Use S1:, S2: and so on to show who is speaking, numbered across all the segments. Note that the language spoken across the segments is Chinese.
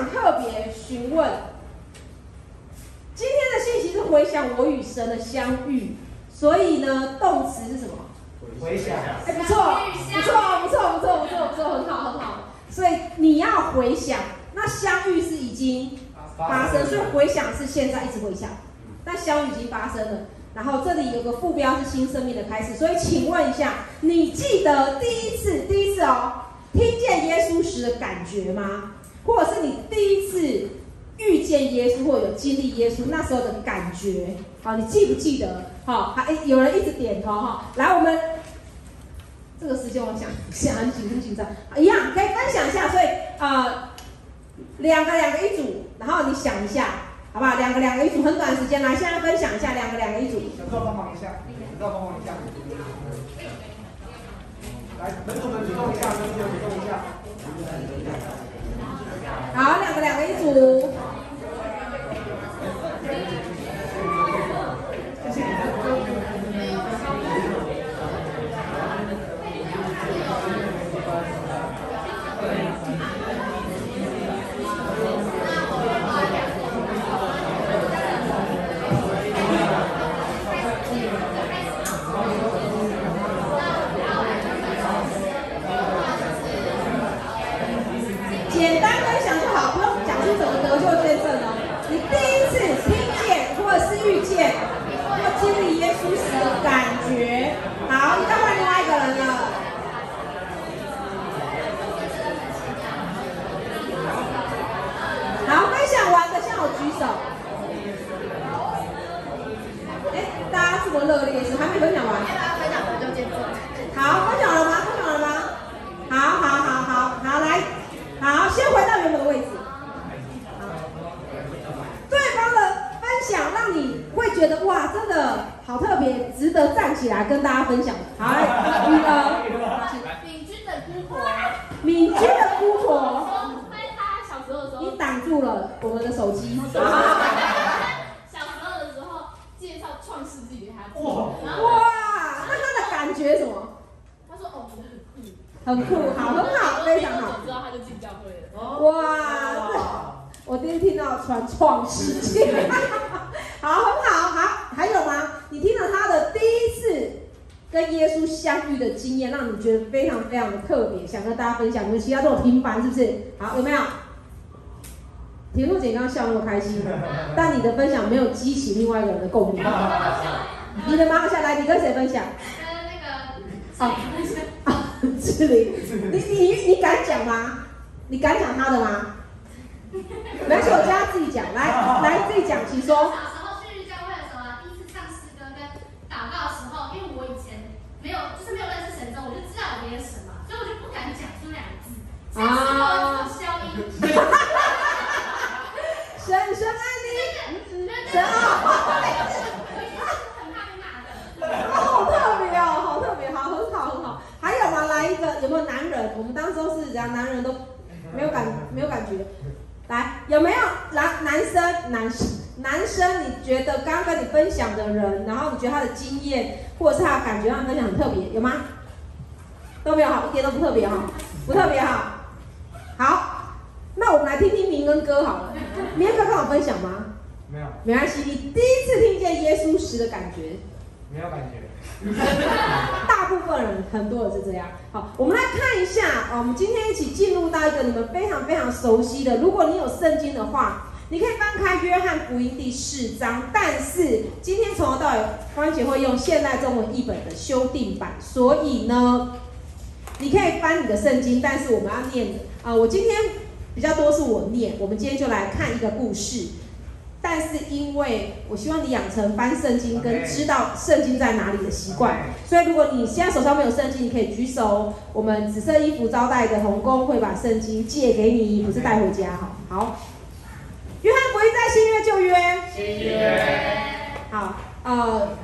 S1: 想特别询问，今天的信息是回想我与神的相遇，所以呢，动词是什么？
S2: 回想。
S1: 哎，不错，不错，不错，不错，不错，不错，很好，很好。所以你要回想，那相遇是已经发生，所以回想是现在一直回想，那相遇已经发生了。然后这里有个副标是新生命的开始，所以请问一下，你记得第一次，第一次哦，听见耶稣时的感觉吗？或者是你第一次遇见耶稣，或有经历耶稣那时候的感觉？好，你记不记得？好，还有人一直点头哈。来，我们这个时间我想想很紧很紧张，一样可以分享一下。所以呃，两个两个一组，然后你想一下。好不好？两个两个一组，很短时间来，现在分享一下，两个两个一组。
S2: 小赵帮忙一下，小赵帮忙一下。来，门主们主动一下，门主们主动一下。
S1: 好，两个两个一组。其他都有平凡是不是？好，有没有？田若姐刚刚笑那么开心，但你的分享没有激起另外一个人的共鸣。你的吗？下来，你跟谁分享？
S3: 跟那个
S1: 啊志玲，你你你敢讲吗？你敢讲他的吗？没事，我叫他自己讲，来来自己讲，请说。啊！神神爱你，神啊！好特别哦，好特别，好，很好，很好。还有吗？来一个，有没有男人？我们当时都是这样，男人都没有感，没有感觉。来，有没有男男生？男生，男生，你觉得刚刚跟你分享的人，然后你觉得他的经验或者是他的感觉，让你分享很特别，有吗？都没有，好，一点都不特别哈，不特别哈。好，那我们来听听明恩哥好了。明恩哥跟我分享吗？
S2: 没有，
S1: 没关系。你第一次听见耶稣时的感觉？
S2: 没有感觉。
S1: 大部分人很多人是这样。好，我们来看一下啊，我们今天一起进入到一个你们非常非常熟悉的。如果你有圣经的话，你可以翻开约翰福音第四章。但是今天从头到尾，关姐会用现代中文译本的修订版，所以呢，你可以翻你的圣经，但是我们要念的。啊、呃，我今天比较多是我念，我们今天就来看一个故事。但是因为我希望你养成翻圣经跟知道圣经在哪里的习惯，所以如果你现在手上没有圣经，你可以举手，我们紫色衣服招待的同工会把圣经借给你，不是带回家哈。好，约翰福音在新约旧约？
S2: 新约。
S1: 好，呃，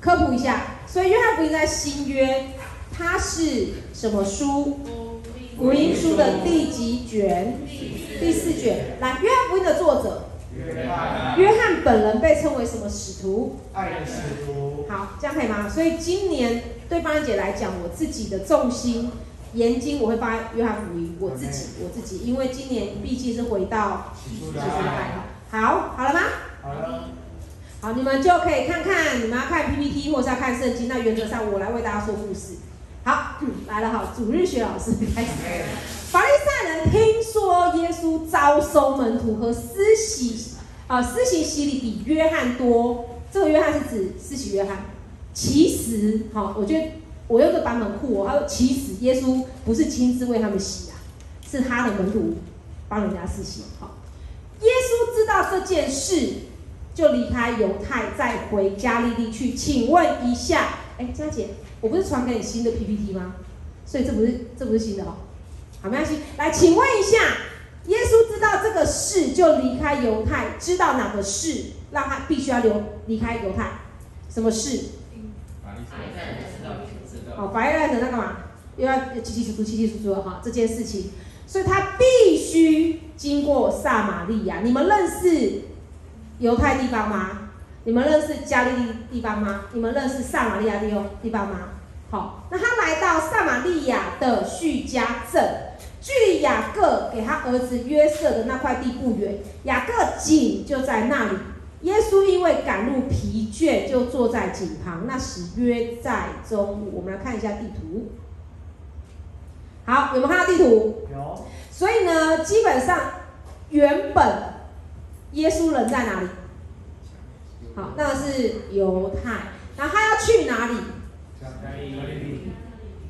S1: 科普一下，所以约翰福音在新约，它是什么书？福音书的第几卷？第四卷。来，约翰福音的作者，约翰本人被称为什么使徒？
S2: 爱的使徒。
S1: 好，这样可以吗？所以今年对方姐来讲，我自己的重心研经我会放在约翰福音，我自己我自己，因为今年毕竟是回到
S2: 起初
S1: 起初的爱。好，好了吗？
S2: 好了，
S1: 好，你们就可以看看，你们要看 PPT 或是要看圣经，那原则上我来为大家说故事。好，来了哈，主日学老师 开始。法利赛人听说耶稣招收门徒和施洗啊、呃，施行洗礼比约翰多。这个约翰是指施洗约翰。其实，好，我觉得我用这个版本酷哦。他说，其实耶稣不是亲自为他们洗啊，是他的门徒帮人家施洗。好，耶稣知道这件事，就离开犹太，再回加利利去。请问一下，哎，佳姐，我不是传给你新的 PPT 吗？所以这不是这不是新的哦。好，没关系。来，请问一下，耶稣知道这个事就离开犹太，知道哪个事让他必须要留离开犹太？什么事？
S4: 法利赛人知道，知道。
S1: 好，法利赛人在干嘛？又要七七楚楚、七七楚楚的哈这件事情，所以他必须经过撒玛利亚。你们认识犹太地方吗？你们认识加利利地方吗？你们认识撒玛利亚地方地方吗？好，那他来到撒玛利亚的叙加镇，距离雅各给他儿子约瑟的那块地不远，雅各井就在那里。耶稣因为赶路疲倦，就坐在井旁。那时约在中午。我们来看一下地图。好，有没有看到地图？
S2: 有。
S1: 所以呢，基本上原本耶稣人在哪里？好，那是犹太。然后他要去哪
S2: 里？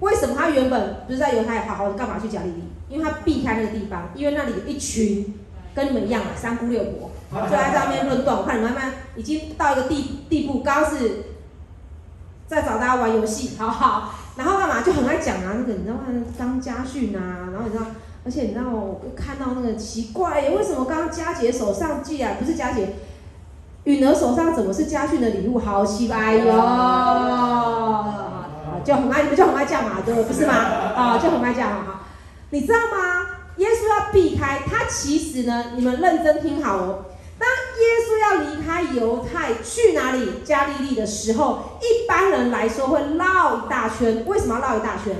S1: 为什么他原本不是在犹太好好的，干嘛去加利利？因为他避开那个地方，因为那里有一群跟你们一样的三姑六婆，就在上面论断。我看你们慢慢已经到一个地地步，刚刚是在找大家玩游戏，好好。然后干嘛就很爱讲啊，那个你知道吗？张家训啊，然后你知道，而且你知道我看到那个奇怪，为什么刚刚佳姐手上既然不是佳姐？允儿手上怎么是家训的礼物？好奇怪哟！就很爱你们就很爱讲嘛，对不是吗？啊，就很爱讲哈。你知道吗？耶稣要避开他，其实呢，你们认真听好哦。当耶稣要离开犹太去哪里？加利利的时候，一般人来说会绕一大圈。为什么要绕一大圈？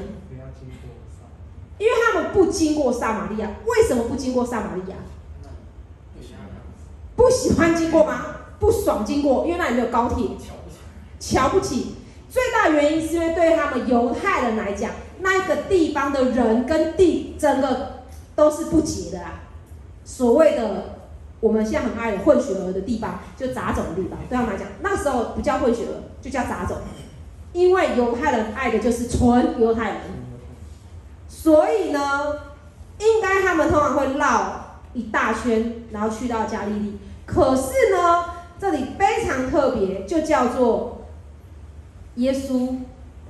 S1: 因为他们不经过撒玛利亚。为什么不经过撒玛利亚？不喜欢经过吗？不爽经过，因为那里没有高铁，瞧不起。瞧不起最大原因是因为对他们犹太人来讲，那个地方的人跟地整个都是不洁的啊。所谓的我们现在很爱的混血儿的地方，就杂种的地方，对他们来讲，那时候不叫混血儿，就叫杂种。因为犹太人爱的就是纯犹太人，所以呢，应该他们通常会绕一大圈，然后去到加利利。可是呢，这里非常特别，就叫做耶稣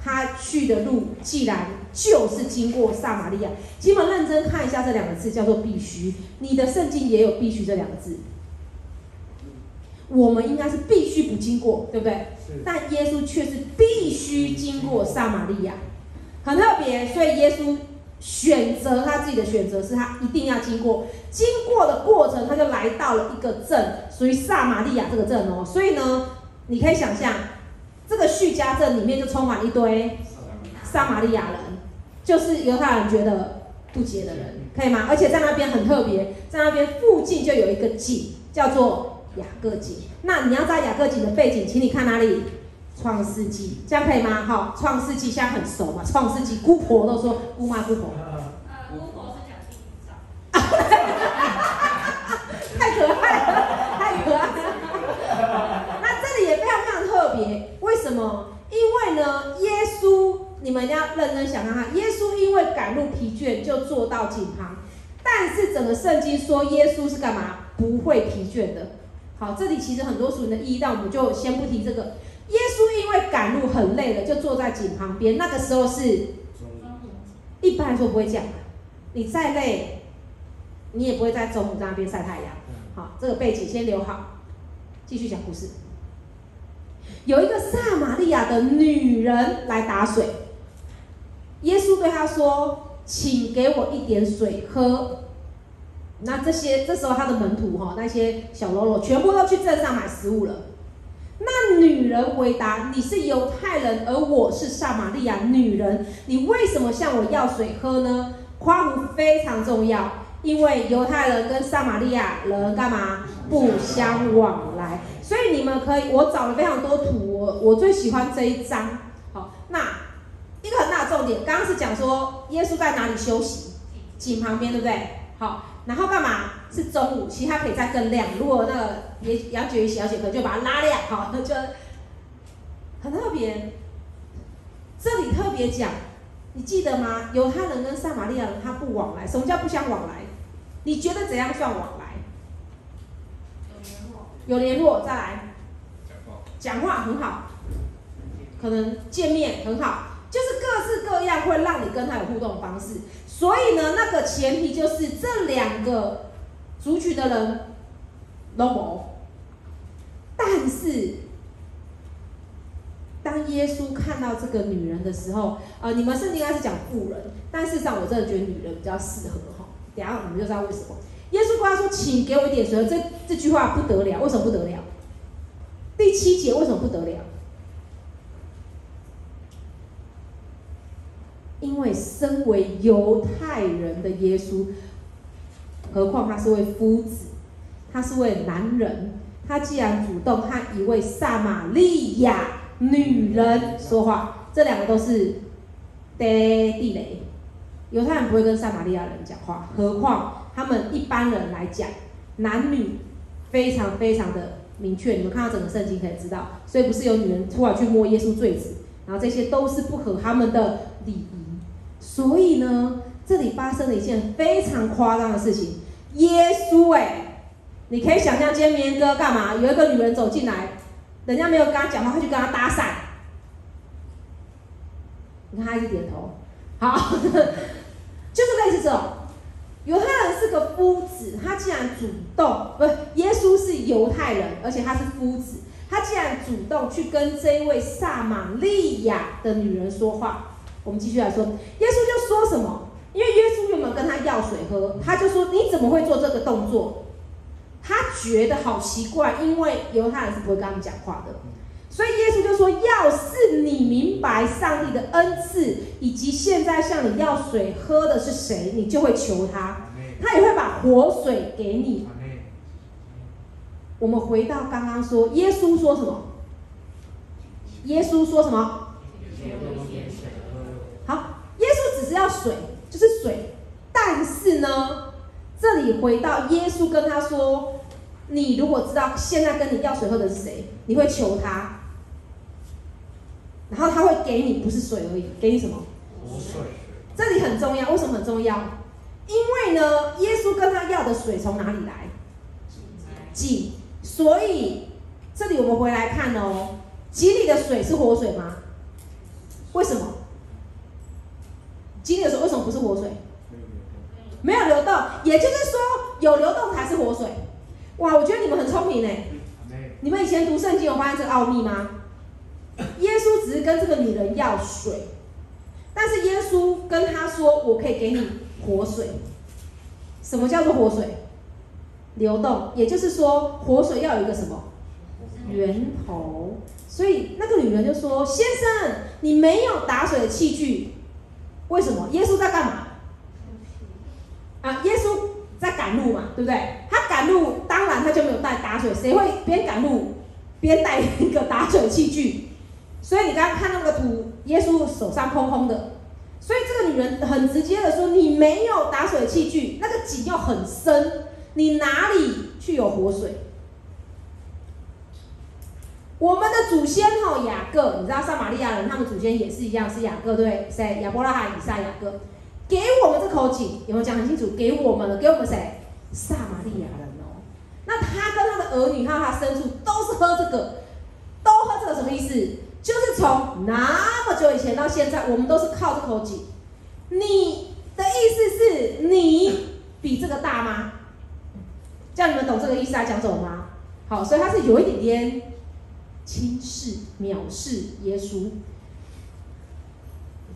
S1: 他去的路，既然就是经过撒玛利亚。请你们认真看一下这两个字，叫做必须。你的圣经也有必须这两个字。我们应该是必须不经过，对不对？但耶稣却是必须经过撒玛利亚，很特别。所以耶稣。选择他自己的选择是他一定要经过，经过的过程他就来到了一个镇，属于撒玛利亚这个镇哦。所以呢，你可以想象，这个叙加镇里面就充满一堆撒玛利亚人，就是犹太人觉得不洁的人，可以吗？而且在那边很特别，在那边附近就有一个井，叫做雅各井。那你要知道雅各井的背景，请你看哪里？创世纪，这样可以吗？好，创世纪现在很熟嘛。创世纪，姑婆都说姑妈姑婆。
S3: 呃，姑婆是讲地上。
S1: 太可爱了，太可爱了。那这里也非常非常特别，为什么？因为呢，耶稣，你们一定要认真想看看，耶稣因为赶路疲倦，就坐到井旁。但是整个圣经说，耶稣是干嘛？不会疲倦的。好，这里其实很多属灵的意义，但我们就先不提这个。耶稣因为赶路很累了，就坐在井旁边。那个时候是，一般来说不会这样的。你再累，你也不会在中午在那边晒太阳。好，这个背景先留好，继续讲故事。有一个撒玛利亚的女人来打水，耶稣对她说：“请给我一点水喝。”那这些这时候他的门徒哈，那些小喽啰全部都去镇上买食物了。那女人回答：“你是犹太人，而我是撒玛利亚女人，你为什么向我要水喝呢？”夸胡非常重要，因为犹太人跟撒玛利亚人干嘛不相往来？所以你们可以，我找了非常多图，我我最喜欢这一张。好，那一个很大的重点，刚刚是讲说耶稣在哪里休息？井旁边，对不对？好，然后干嘛？是中午，其实它可以再更亮。如果那个也杨觉瑜小姐可能就把它拉亮，好，那就很特别。这里特别讲。你记得吗？犹太人跟撒玛利亚人他不往来，什么叫不相往来？你觉得怎样算往来？有联络，有联络，再来。讲话。讲话很好，可能见面很好，就是各式各样会让你跟他有互动方式。所以呢，那个前提就是这两个族群的人，normal，但是。当耶稣看到这个女人的时候，呃，你们圣经应该是讲妇人，但事实上我真的觉得女人比较适合哈。等下我们就知道为什么。耶稣跟他说：“请给我一点水。”这这句话不得了，为什么不得了？第七节为什么不得了？因为身为犹太人的耶稣，何况他是位夫子，他是位男人，他既然主动和一位撒玛利亚。女人说话，这两个都是地雷。犹太人不会跟撒玛利亚人讲话，何况他们一般人来讲，男女非常非常的明确。你们看到整个圣经可以知道，所以不是有女人突然去摸耶稣坠子，然后这些都是不合他们的礼仪。所以呢，这里发生了一件非常夸张的事情。耶稣哎，你可以想象今天明哥干嘛？有一个女人走进来。人家没有跟他讲话，他就跟他搭讪。你看他一直点头，好，就是类似这种。犹太人是个夫子，他既然主动，不是耶稣是犹太人，而且他是夫子，他既然主动去跟这位撒玛利亚的女人说话，我们继续来说，耶稣就说什么？因为耶稣有没有跟他要水喝？他就说：“你怎么会做这个动作？”他觉得好奇怪，因为犹太人是不会跟他们讲话的，所以耶稣就说：“要是你明白上帝的恩赐，以及现在向你要水喝的是谁，你就会求他，他也会把活水给你。”我们回到刚刚说，耶稣说什么？耶稣说什么？好，耶稣只是要水，就是水，但是呢？这里回到耶稣跟他说：“你如果知道现在跟你要水喝的是谁，你会求他，然后他会给你不是水而已，给你什么？活水。这里很重要，为什么很重要？因为呢，耶稣跟他要的水从哪里来？井。所以这里我们回来看哦，井里的水是活水吗？为什么？井里的水为什么不是活水？”没有流动，也就是说有流动才是活水。哇，我觉得你们很聪明呢。你们以前读圣经有发现这个奥秘吗？耶稣只是跟这个女人要水，但是耶稣跟她说：“我可以给你活水。”什么叫做活水？流动，也就是说活水要有一个什么源头。所以那个女人就说：“先生，你没有打水的器具，为什么？”耶稣在干嘛？啊，耶稣在赶路嘛，对不对？他赶路，当然他就没有带打水。谁会边赶路边带一个打水器具？所以你刚刚看那个图，耶稣手上空空的。所以这个女人很直接的说：“你没有打水器具，那个井又很深，你哪里去有活水？”我们的祖先哦，雅各，你知道撒玛利亚人他们祖先也是一样，是雅各对，谁？亚伯拉罕、以撒、雅各。给我们这口井有没有讲很清楚？给我们了，给我们谁？撒玛利亚人哦。那他跟他的儿女还有他牲畜都是喝这个，都喝这个什么意思？就是从那么久以前到现在，我们都是靠这口井。你的意思是你比这个大吗？叫你们懂这个意思来讲走吗？好，所以他是有一点点轻视、藐视耶稣。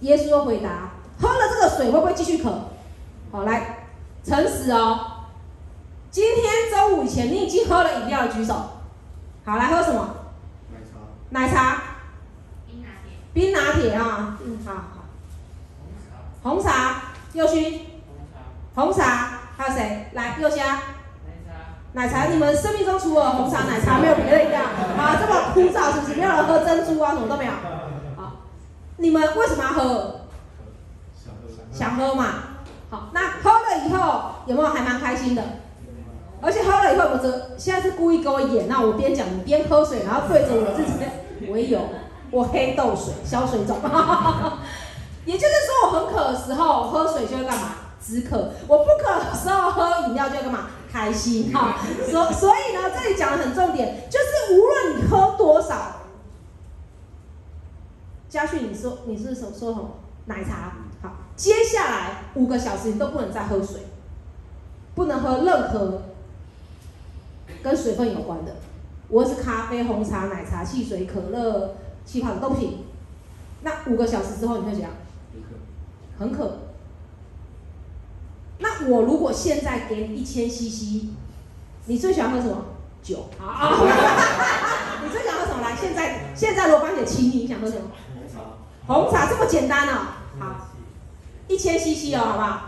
S1: 耶稣又回答。喝了这个水会不会继续渴？好，来，诚实哦。今天中午以前你已经喝了饮料的举手。好，来喝什么？奶茶，
S3: 冰拿铁，
S1: 冰拿铁啊，嗯，好好。红茶，右勋，红茶，还有谁？来，右虾，奶茶。你们生命中除了红茶、奶茶，没有别的一样啊？这么枯燥是不是？没有人喝珍珠啊，什么都没有。好，你们为什么要喝？想喝嘛。好，那喝了以后有没有还蛮开心的？而且喝了以后，我这现在是故意给我演，那我边讲你边喝水，然后对着我自己，我也有，我黑豆水消水肿。也就是说，我很渴的时候喝水就会干嘛？止渴。我不渴的时候喝饮料就会干嘛？开心哈。所所以呢，这里讲的很重点，就是无论你喝多少，嘉旭，你说你是说说什么？奶茶。好，接下来五个小时你都不能再喝水，不能喝任何跟水分有关的，无论是咖啡、红茶、奶茶、汽水、可乐、气泡的都不行。那五个小时之后你会怎样？很渴。那我如果现在给你一千 CC，你最喜欢喝什么？酒。好啊。你最喜欢喝什么？来，现在现在罗班姐请你，你想喝什么？红茶。红茶这么简单哦。好，一千 CC 哦，好不好？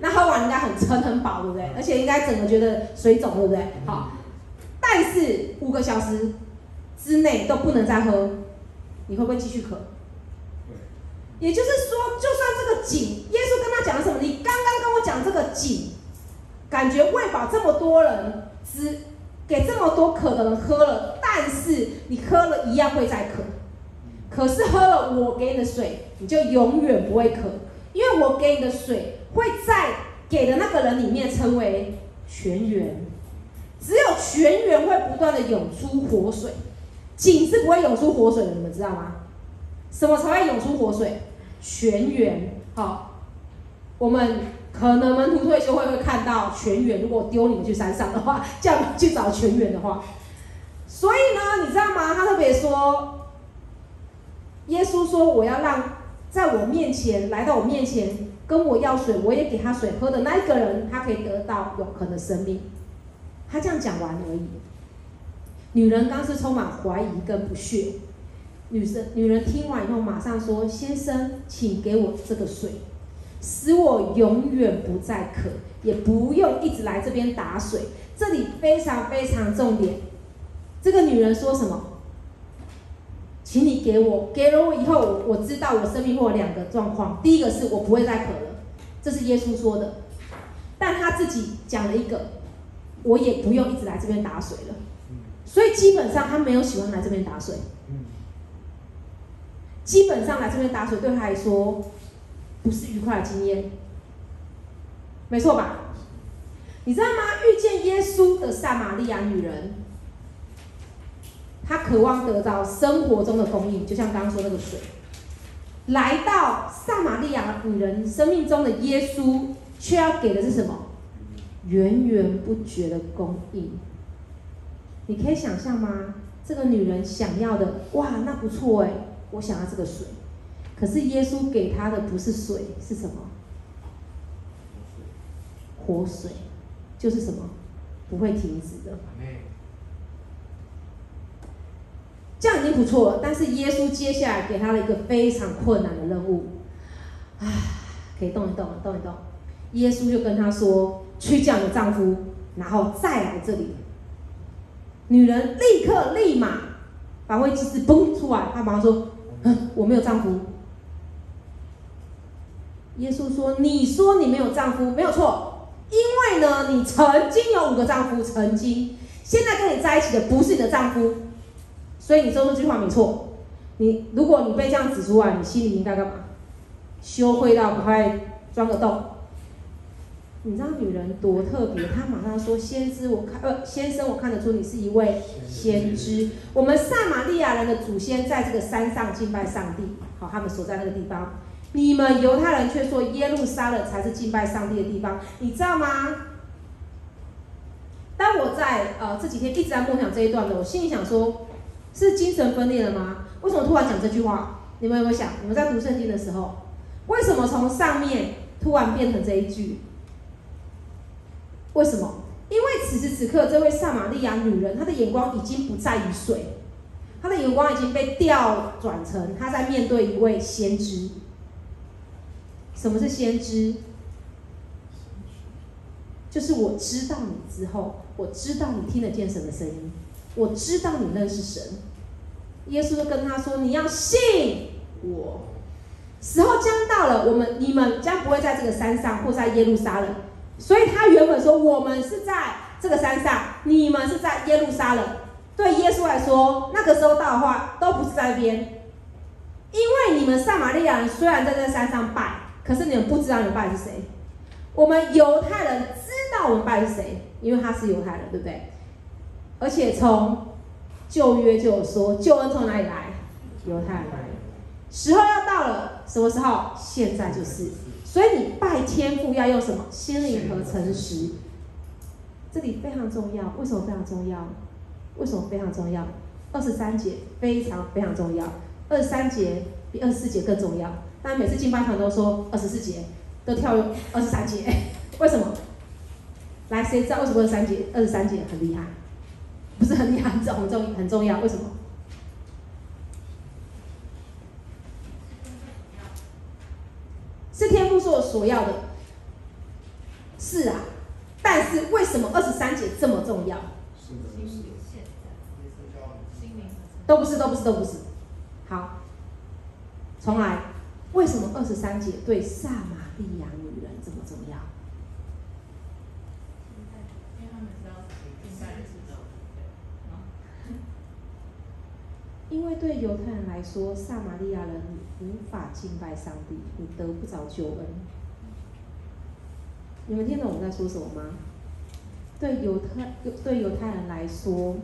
S1: 那喝完应该很撑很饱，对不对？而且应该整个觉得水肿，对不对？好。但是五个小时之内都不能再喝，你会不会继续渴？也就是说，就算这个井，耶稣跟他讲了什么？你刚刚跟我讲这个井，感觉喂饱这么多人，只给这么多渴的人喝了，但是你喝了一样会再渴。可是喝了我给你的水，你就永远不会渴，因为我给你的水会在给的那个人里面成为泉源，只有泉源会不断的涌出活水，井是不会涌出活水的，你们知道吗？什么才会涌出活水？泉源，好，我们可能门徒退休会会看到泉源。如果丢你们去山上的话，叫你们去找泉源的话，所以呢，你知道吗？他特别说，耶稣说，我要让在我面前来到我面前跟我要水，我也给他水喝的那一个人，他可以得到永恒的生命。他这样讲完而已。女人刚是充满怀疑跟不屑。女生、女人听完以后，马上说：“先生，请给我这个水，使我永远不再渴，也不用一直来这边打水。”这里非常非常重点。这个女人说什么？请你给我，给了我以后，我知道我生命会有两个状况。第一个是我不会再渴了，这是耶稣说的。但他自己讲了一个，我也不用一直来这边打水了。所以基本上他没有喜欢来这边打水。基本上来这边打水对他来说不是愉快的经验，没错吧？你知道吗？遇见耶稣的撒玛利亚女人，她渴望得到生活中的供应，就像刚刚说那个水。来到撒玛利亚女人生命中的耶稣，却要给的是什么？源源不绝的供应。你可以想象吗？这个女人想要的，哇，那不错哎。我想要这个水，可是耶稣给他的不是水，是什么？活水，就是什么？不会停止的。这样已经不错了。但是耶稣接下来给他了一个非常困难的任务。啊，可以动一动，动一动。耶稣就跟他说：“去叫你的丈夫，然后再来这里。”女人立刻立马把卫生纸崩出来，她马上说。我没有丈夫。耶稣说：“你说你没有丈夫，没有错，因为呢，你曾经有五个丈夫，曾经，现在跟你在一起的不是你的丈夫，所以你说这句话没错。你如果你被这样指出来，你心里应该干嘛？羞愧到快钻个洞。你知道女人多特别？她马上说：先知，我看呃，先生，我看得出你是一位先知。我们撒玛利亚人的祖先在这个山上敬拜上帝，好，他们所在那个地方。你们犹太人却说耶路撒冷才是敬拜上帝的地方，你知道吗？当我在呃这几天一直在梦想这一段的，我心里想说，是精神分裂了吗？为什么突然讲这句话？你们有没有想？你们在读圣经的时候，为什么从上面突然变成这一句？为什么？因为此时此刻，这位撒玛利亚女人，她的眼光已经不在于水，她的眼光已经被调转成她在面对一位先知。什么是先知？就是我知道你之后，我知道你听得见神的声音，我知道你认识神。耶稣就跟他说：“你要信我，时候将到了，我们你们将不会在这个山上或在耶路撒冷。”所以他原本说：“我们是在这个山上，你们是在耶路撒冷。”对耶稣来说，那个时候到的话，都不是在那边，因为你们撒玛利亚人虽然在这山上拜，可是你们不知道你们拜的是谁。我们犹太人知道我们拜的是谁，因为他是犹太人，对不对？而且从旧约就有说，救恩从哪里来？犹太人来。时候要到了，什么时候？现在就是。所以你拜天父要用什么？心灵和诚实。这里非常重要，为什么非常重要？为什么非常重要？二十三节非常非常重要，二十三节比二十四节更重要。但每次进班团都说二十四节，都跳二十三节，为什么？来，谁知道为什么二十三节？二十三节很厉害，不是很厉害，很重很重很重要，为什么？做所要的，是啊，但是为什么二十三节这么重要？都不是，都不是，都不是。好，重来。为什么二十三节对撒玛利亚女人这么重要？因为对犹太人来说，撒玛利亚人无法敬拜上帝，你得不着救恩。你们听懂我在说什么吗？对犹太对犹太人来说。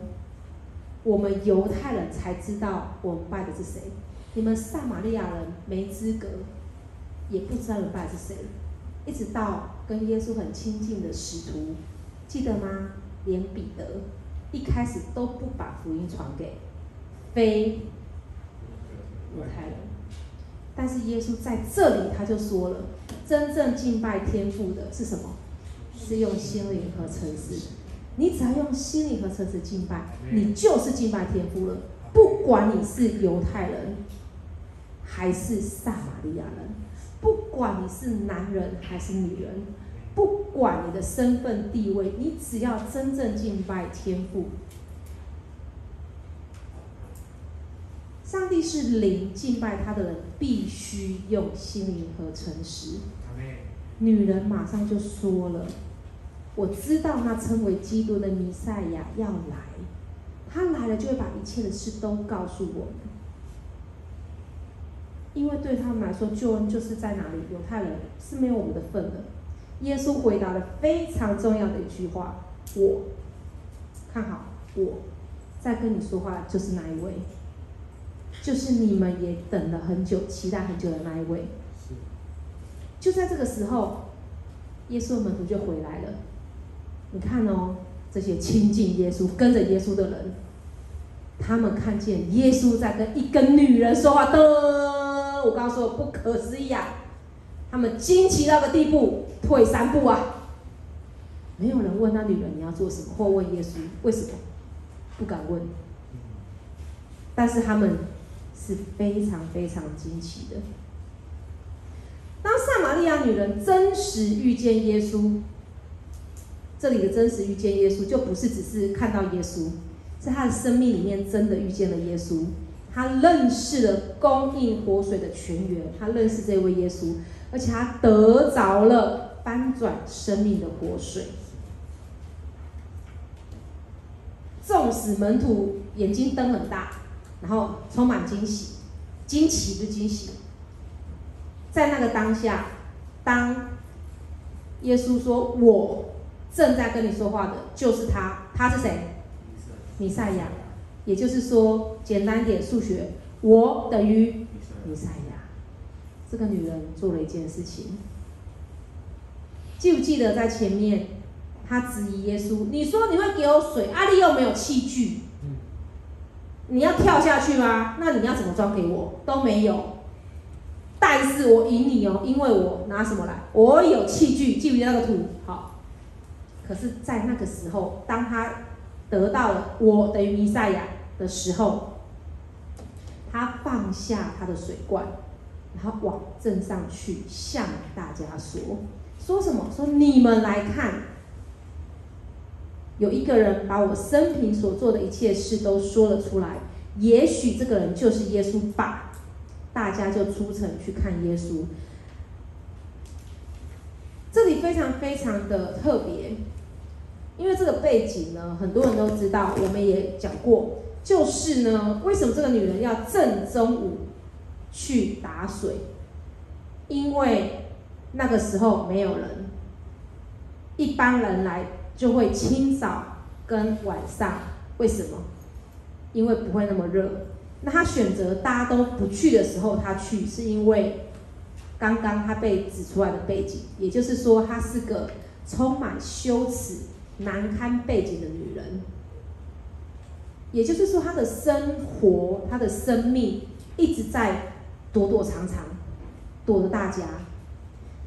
S1: 我们犹太人才知道我们拜的是谁，你们撒玛利亚人没资格，也不知道你们拜的是谁。一直到跟耶稣很亲近的使徒，记得吗？连彼得一开始都不把福音传给非犹太人，但是耶稣在这里他就说了，真正敬拜天父的是什么？是用心灵和诚实。你只要用心灵和诚实敬拜，你就是敬拜天父了。不管你是犹太人，还是撒玛利亚人，不管你是男人还是女人，不管你的身份地位，你只要真正敬拜天父。上帝是灵，敬拜他的人必须用心灵和诚实。女人马上就说了。我知道那称为基督的弥赛亚要来，他来了就会把一切的事都告诉我们。因为对他们来说，救恩就是在哪里？犹太人是没有我们的份的。耶稣回答了非常重要的一句话：我看好，我在跟你说话就是那一位，就是你们也等了很久、期待很久的那一位。就在这个时候，耶稣的门徒就回来了。你看哦，这些亲近耶稣、跟着耶稣的人，他们看见耶稣在跟一个女人说话的，我刚刚说不可思议啊！他们惊奇到个地步，退三步啊！没有人问那女人你要做什么，或问耶稣为什么，不敢问。但是他们是非常非常惊奇的。当撒玛利亚女人真实遇见耶稣。这里的真实遇见耶稣，就不是只是看到耶稣，是他的生命里面真的遇见了耶稣。他认识了供应活水的泉源，他认识这位耶稣，而且他得着了翻转生命的活水。纵使门徒眼睛瞪很大，然后充满惊喜，惊奇不惊喜，在那个当下，当耶稣说我。正在跟你说话的就是他，他是谁？弥赛亚，也就是说，简单点数学，我等于弥赛亚。这个女人做了一件事情，记不记得在前面，她质疑耶稣：“你说你会给我水，阿里又没有器具，你要跳下去吗？那你要怎么装给我？都没有。但是我赢你哦，因为我拿什么来？我有器具，记不记得那个图？好。”可是，在那个时候，当他得到了“我等于弥赛亚”的时候，他放下他的水罐，然后往镇上去，向大家说：“说什么？说你们来看，有一个人把我生平所做的一切事都说了出来。也许这个人就是耶稣吧。”大家就出城去看耶稣。这里非常非常的特别，因为这个背景呢，很多人都知道，我们也讲过，就是呢，为什么这个女人要正中午去打水？因为那个时候没有人，一般人来就会清早跟晚上，为什么？因为不会那么热。那她选择大家都不去的时候，她去，是因为。刚刚她被指出来的背景，也就是说，她是个充满羞耻、难堪背景的女人。也就是说，她的生活、她的生命一直在躲躲藏藏，躲着大家。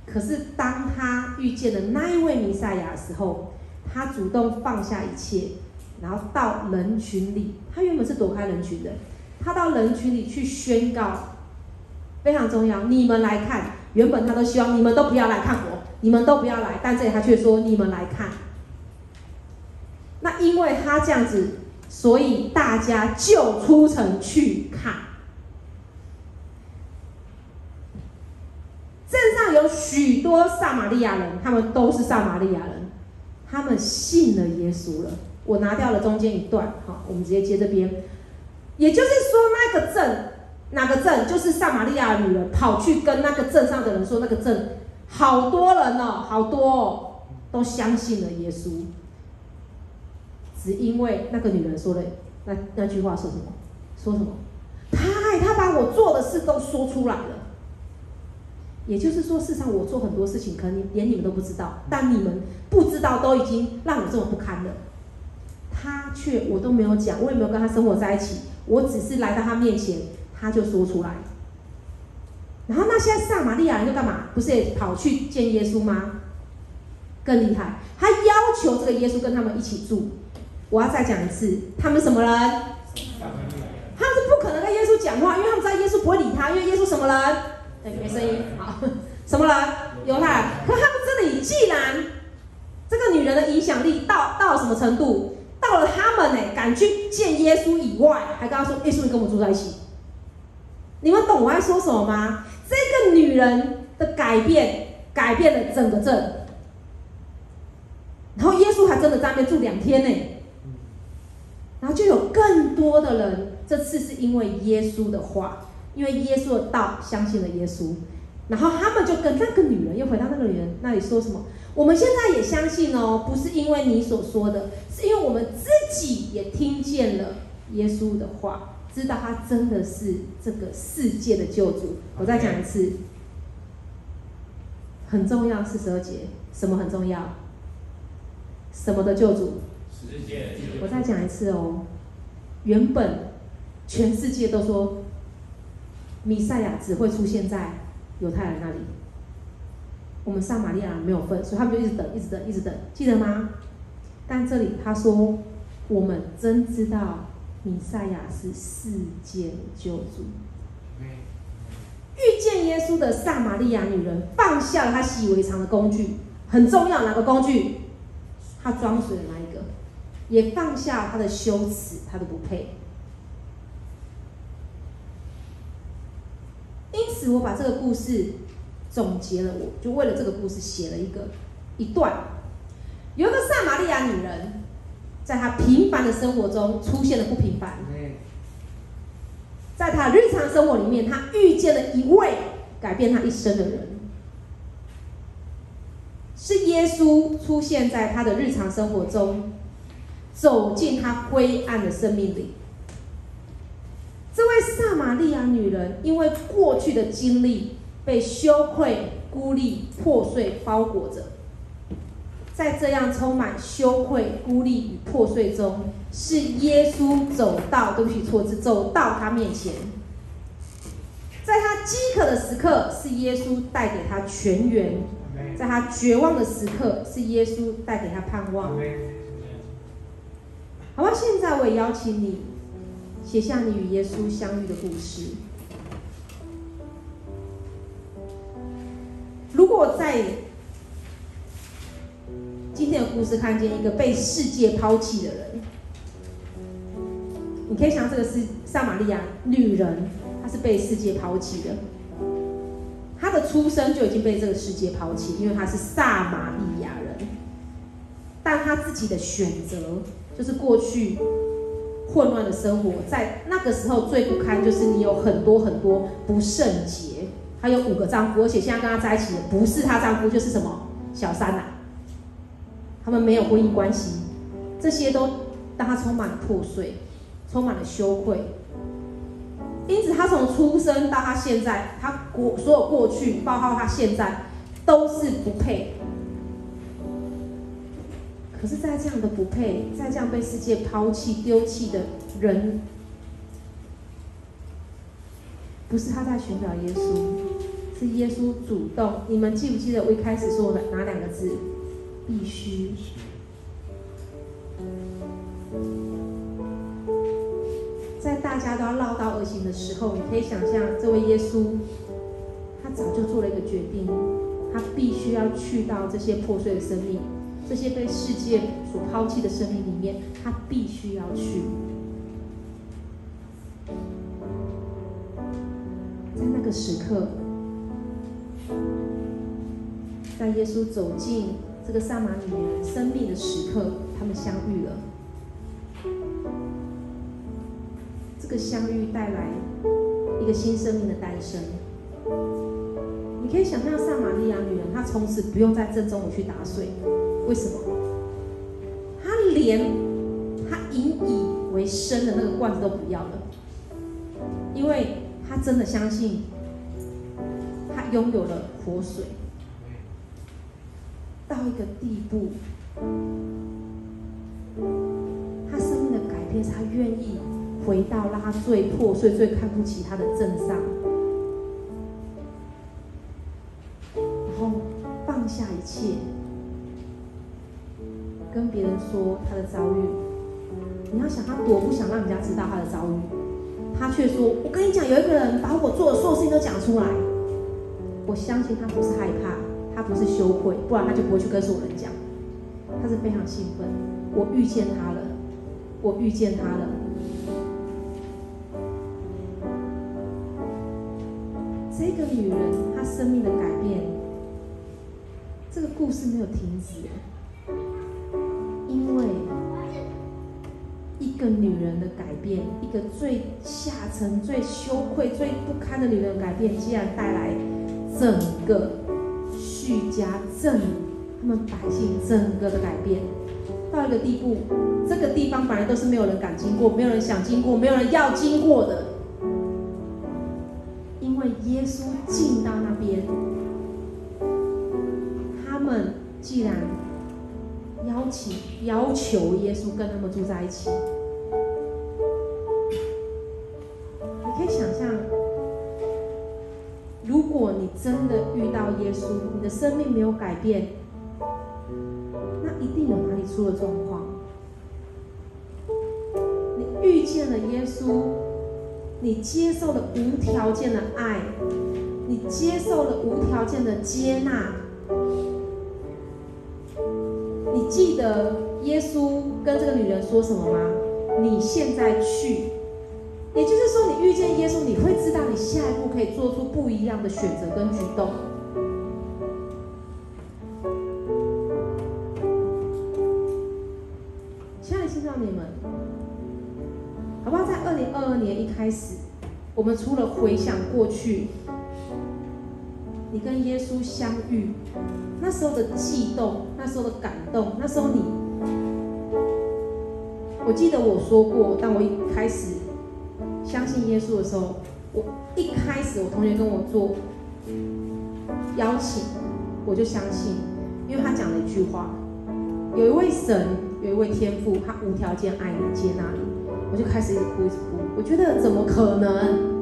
S1: 可是，当她遇见了那一位弥赛亚的时候，他主动放下一切，然后到人群里。他原本是躲开人群的，他到人群里去宣告。非常重要，你们来看。原本他都希望你们都不要来看我，你们都不要来，但这里他却说你们来看。那因为他这样子，所以大家就出城去看。镇上有许多撒玛利亚人，他们都是撒玛利亚人，他们信了耶稣了。我拿掉了中间一段，好，我们直接接这边。也就是说，那个镇。哪个镇？就是撒玛利亚女人跑去跟那个镇上的人说，那个镇好多人哦，好多哦，都相信了耶稣。只因为那个女人说的那那句话说什么？说什么？他他把我做的事都说出来了。也就是说，事实上我做很多事情，可能连你们都不知道，但你们不知道都已经让我这么不堪了。他却我都没有讲，我也没有跟他生活在一起，我只是来到他面前。他就说出来，然后那些撒玛利亚人又干嘛？不是也跑去见耶稣吗？更厉害，他要求这个耶稣跟他们一起住。我要再讲一次，他们什么人？他们是不可能跟耶稣讲话，因为他们知道耶稣不会理他，因为耶稣什么人？哎，没声音，好，什么人？犹太人。可他们这里既然这个女人的影响力到到什么程度？到了他们呢，敢去见耶稣以外，还跟他说：“耶稣，你跟我住在一起。”你们懂我在说什么吗？这个女人的改变，改变了整个镇。然后耶稣还真的在那边住两天呢。然后就有更多的人，这次是因为耶稣的话，因为耶稣的道，相信了耶稣。然后他们就跟那个女人又回到那个女人那里说什么？我们现在也相信哦，不是因为你所说的，是因为我们自己也听见了耶稣的话。知道他真的是这个世界的救主。我再讲一次，很重要四十二节，什么很重要？什么的救主？世界的救主。我再讲一次哦，原本全世界都说弥赛亚只会出现在犹太人那里，我们撒玛利亚人没有份，所以他们就一直等，一直等，一直等，记得吗？但这里他说，我们真知道。弥赛亚是世界的救主。遇见耶稣的撒玛利亚女人放下了她习以为常的工具，很重要，哪个工具？她装水的那一个，也放下她的羞耻，她的不配。我把这个故事总结了，我就为了这个故事写了一个一段。有一个撒玛利亚女人。在她平凡的生活中出现了不平凡，在她日常生活里面，她遇见了一位改变她一生的人，是耶稣出现在她的日常生活中，走进她灰暗的生命里。这位撒玛利亚女人因为过去的经历，被羞愧、孤立、破碎包裹着。在这样充满羞愧、孤立与破碎中，是耶稣走到，对不起，错字，走到他面前。在他饥渴的时刻，是耶稣带给他泉源；在他绝望的时刻，是耶稣带给他盼望。好吧，现在我也邀请你，写下你与耶稣相遇的故事。如果在今天的故事看见一个被世界抛弃的人，你可以想，这个是撒玛利亚女人，她是被世界抛弃的。她的出生就已经被这个世界抛弃，因为她是撒玛利亚人。但她自己的选择，就是过去混乱的生活，在那个时候最不堪，就是你有很多很多不圣洁。她有五个丈夫，而且现在跟她在一起的不是她丈夫，就是什么小三呐、啊。他们没有婚姻关系，这些都让她充满了破碎，充满了羞愧。因此，她从出生到她现在，她过所有过去，包括她现在，都是不配。可是，在这样的不配，在这样被世界抛弃、丢弃的人，不是他在寻找耶稣，是耶稣主动。你们记不记得我一开始说的哪两个字？必须。在大家都要绕道而行的时候，你可以想象，这位耶稣，他早就做了一个决定，他必须要去到这些破碎的生命，这些被世界所抛弃的生命里面，他必须要去。在那个时刻，在耶稣走进这个撒玛利亚人生命的时刻，他们相遇了。这个相遇带来一个新生命的诞生。你可以想象，撒玛利亚女人，她从此不用在正中午去打水。为什么？他连他引以为生的那个罐子都不要了，因为他真的相信，他拥有了活水。到一个地步，他生命的改变是她愿意。回到让他最破碎、最看不起他的镇上，然后放下一切，跟别人说他的遭遇。你要想他多不想让人家知道他的遭遇，他却说：“我跟你讲，有一个人把我做的所有事情都讲出来。”我相信他不是害怕，他不是羞愧，不然他就不会去跟所有人讲。他是非常兴奋，我遇见他了，我遇见他了。这个女人，她生命的改变，这个故事没有停止，一个女人的改变，一个最下层、最羞愧、最不堪的女人的改变，竟然带来整个叙加镇他们百姓整个的改变，到一个地步，这个地方本来都是没有人敢经过，没有人想经过，没有人要经过的。因为耶稣进到那边，他们既然邀请、要求耶稣跟他们住在一起，稣，你的生命没有改变，那一定有哪里出了状况。你遇见了耶稣。你接受了无条件的爱，你接受了无条件的接纳。你记得耶稣跟这个女人说什么吗？你现在去，也就是说，你遇见耶稣，你会知道你下一步可以做出不一样的选择跟举动。好不好？在二零二二年一开始，我们除了回想过去，你跟耶稣相遇那时候的悸动，那时候的感动，那时候你，我记得我说过，当我一开始相信耶稣的时候，我一开始我同学跟我做邀请，我就相信，因为他讲了一句话：有一位神，有一位天父，他无条件爱你，接纳你。我就开始一直哭，一直哭。我觉得怎么可能？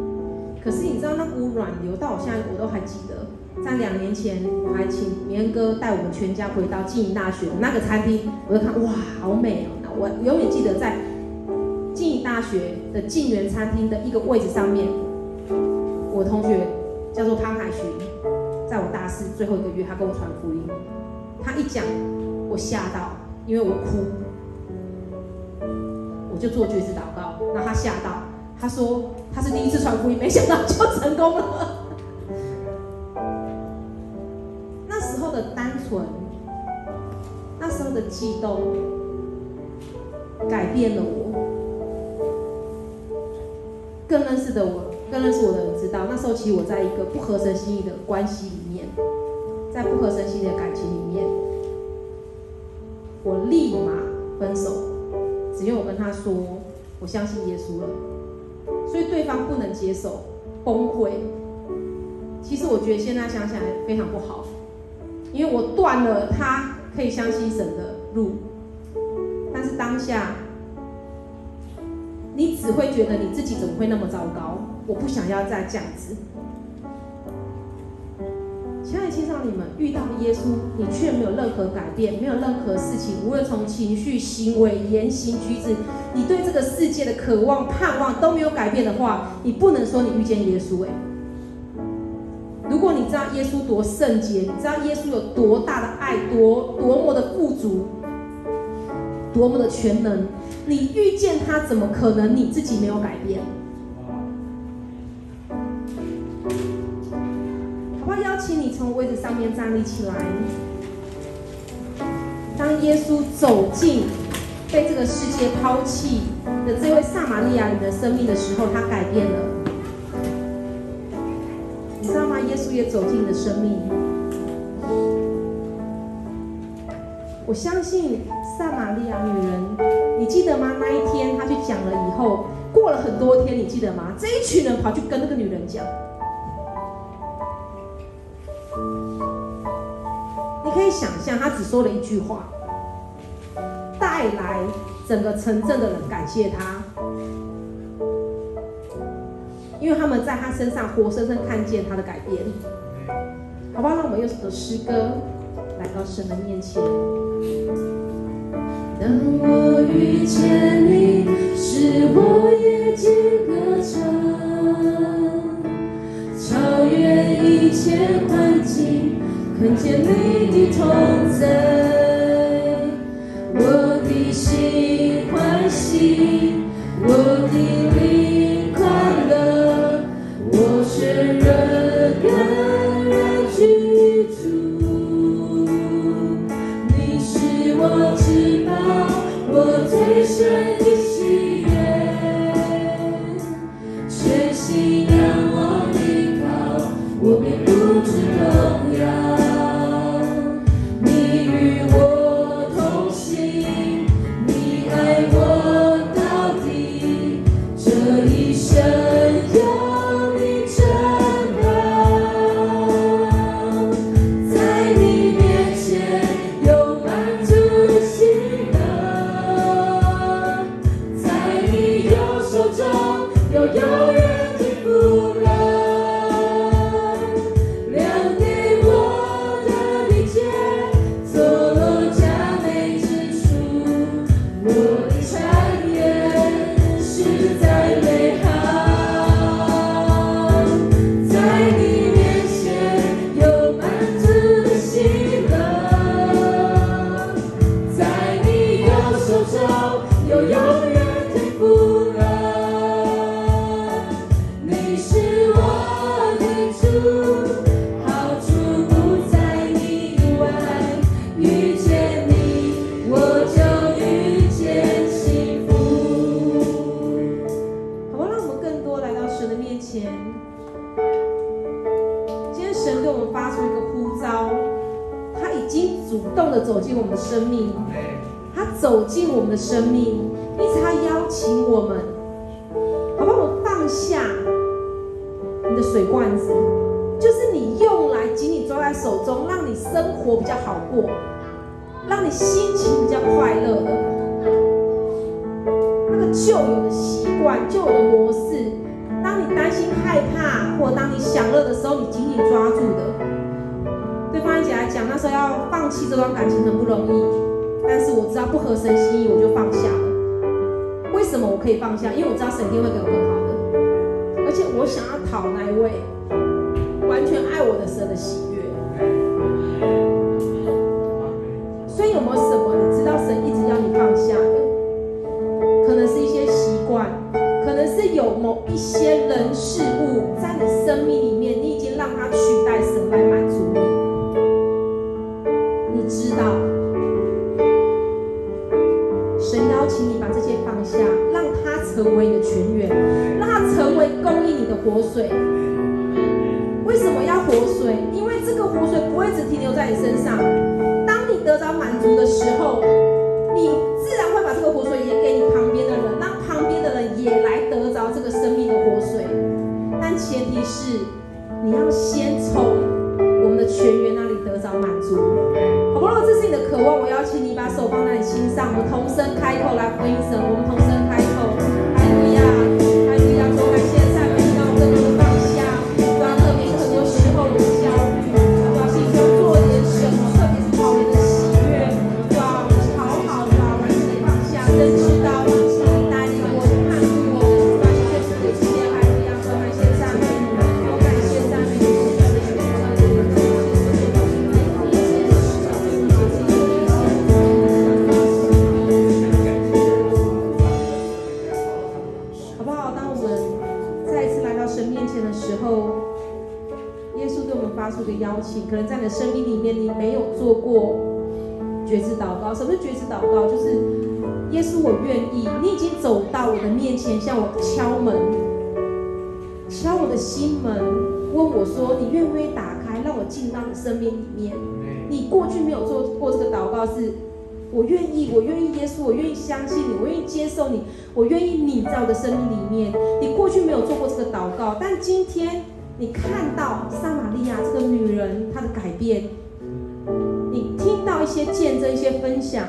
S1: 可是你知道那股暖流到我现在我都还记得，在两年前我还请绵哥带我们全家回到静宜大学那个餐厅，我就看哇，好美哦！我永远记得在静宜大学的静园餐厅的一个位置上面，我同学叫做汤海群，在我大四最后一个月，他跟我传福音，他一讲，我吓到，因为我哭，就做决志祷告，那他吓到，他说他是第一次传福音，没想到就成功了。那时候的单纯，那时候的激动，改变了我。更认识的我，更认识我的人知道，那时候其实我在一个不合神心意的关系里面，在不合神心意的感情里面，我立马分手，只因为我跟他说我相信耶稣了，所以对方不能接受，崩溃。其实我觉得现在想起来非常不好，因为我断了他可以相信神的路，但是当下。你只会觉得你自己怎么会那么糟糕？我不想要再这样子。亲爱的青少年们，遇到耶稣，你却没有任何改变，没有任何事情，无论从情绪、行为、言行举止，你对这个世界的渴望、盼望都没有改变的话，你不能说你遇见耶稣。诶，如果你知道耶稣多圣洁，你知道耶稣有多大的爱，多多么的富足，多么的全能。你遇见他，怎么可能你自己没有改变？请你从位置上面站立起来。当耶稣走进被这个世界抛弃的这位撒玛利亚人的生命的时候，他改变了。你知道吗？耶稣也走进你的生命。我相信撒玛利亚女人。你记得吗？那一天他去讲了以后，过了很多天，你记得吗？这一群人跑去跟那个女人讲。可以想象，他只说了一句话，带来整个城镇的人感谢他，因为他们在他身上活生生看见他的改变。好吧，那我们用这首诗歌来到神的面前。当我遇见你，是我夜间歌唱，超越一切困，看见你的同在，知道不合神心意，我就放下了为什么我可以放下？因为我知道神一定会给我更好的，而且我想要讨那一位完全爱我的神的喜悦。所以有没有什么你知道神一直要你放下的？可能是一些习惯，可能是有某一些祷告？就是耶稣，我愿意。你已经走到我的面前，向我敲门，敲我的心门，问我说：“你愿不愿意打开，让我进到你生命里面？”你过去没有做过这个祷告，是我愿意，我愿意耶稣，我愿意相信你，我愿意接受你，我愿意你在我的生命里面。你过去没有做过这个祷告，但今天。你看到撒玛利亚这个女人她的改变，你听到一些见证、一些分享，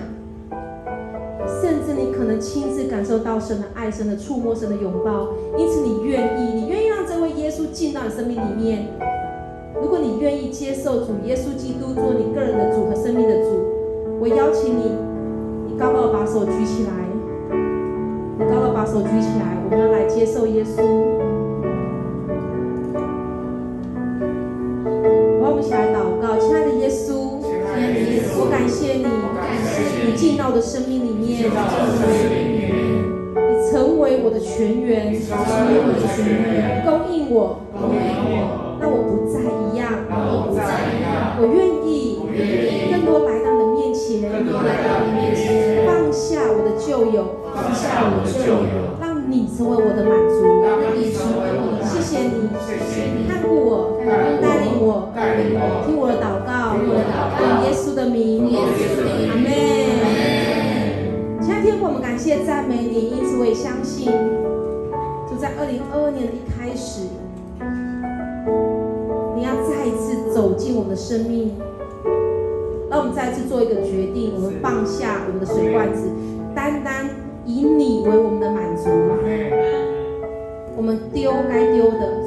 S1: 甚至你可能亲自感受到神的爱、神的触摸、神的拥抱，因此你愿意，你愿意让这位耶稣进到你生命里面。如果你愿意接受主耶稣基督做你个人的主和生命的主，我邀请你，你高高的把手举起来，你高高的把手举起来，我们要来接受耶稣。进到我的生命里面，你成为我的全源，供应我，让我。不再一样，我不再我愿意更多来到你的面前，放下我的旧友，放下我的旧友，让你成为我的满足，谢谢你，谢谢你。看顾我，带领我。听我的祷告，用耶稣的名，阿门。亲爱的天父，我们感谢赞美你，因此我也相信，就在二零二二年的一开始，你要再一次走进我们的生命，让我们再一次做一个决定，我们放下我们的水罐子，单单以你为我们的满足，我们丢该丢的。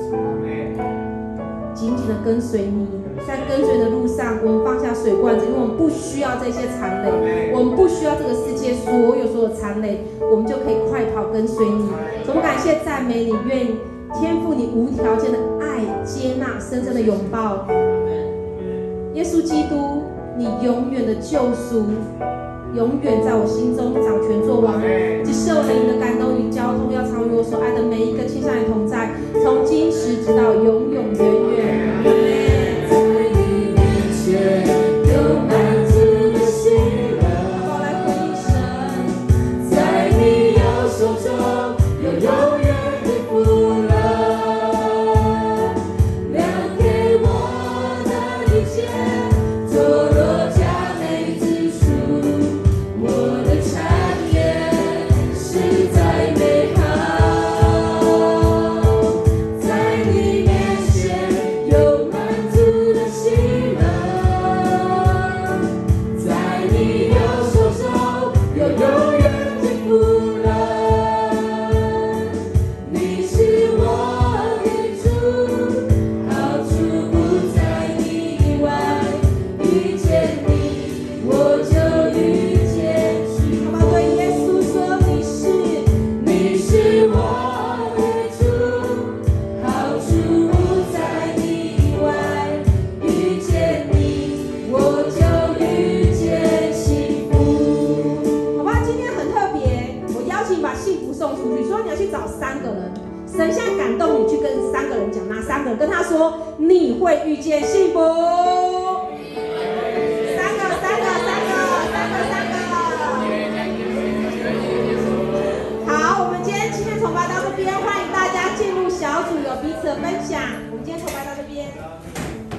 S1: 紧紧的跟随你，在跟随的路上，我们放下水罐子，因为我们不需要这些残累，我们不需要这个世界所有所有残累，我们就可以快跑跟随你。我们感谢赞美你，愿天赋你无条件的爱接纳深深的拥抱，耶稣基督，你永远的救赎。永远在我心中掌权作王，即圣灵的感动与交通，要常与我所爱的每一个亲爱的同在，从今时直到永永远远。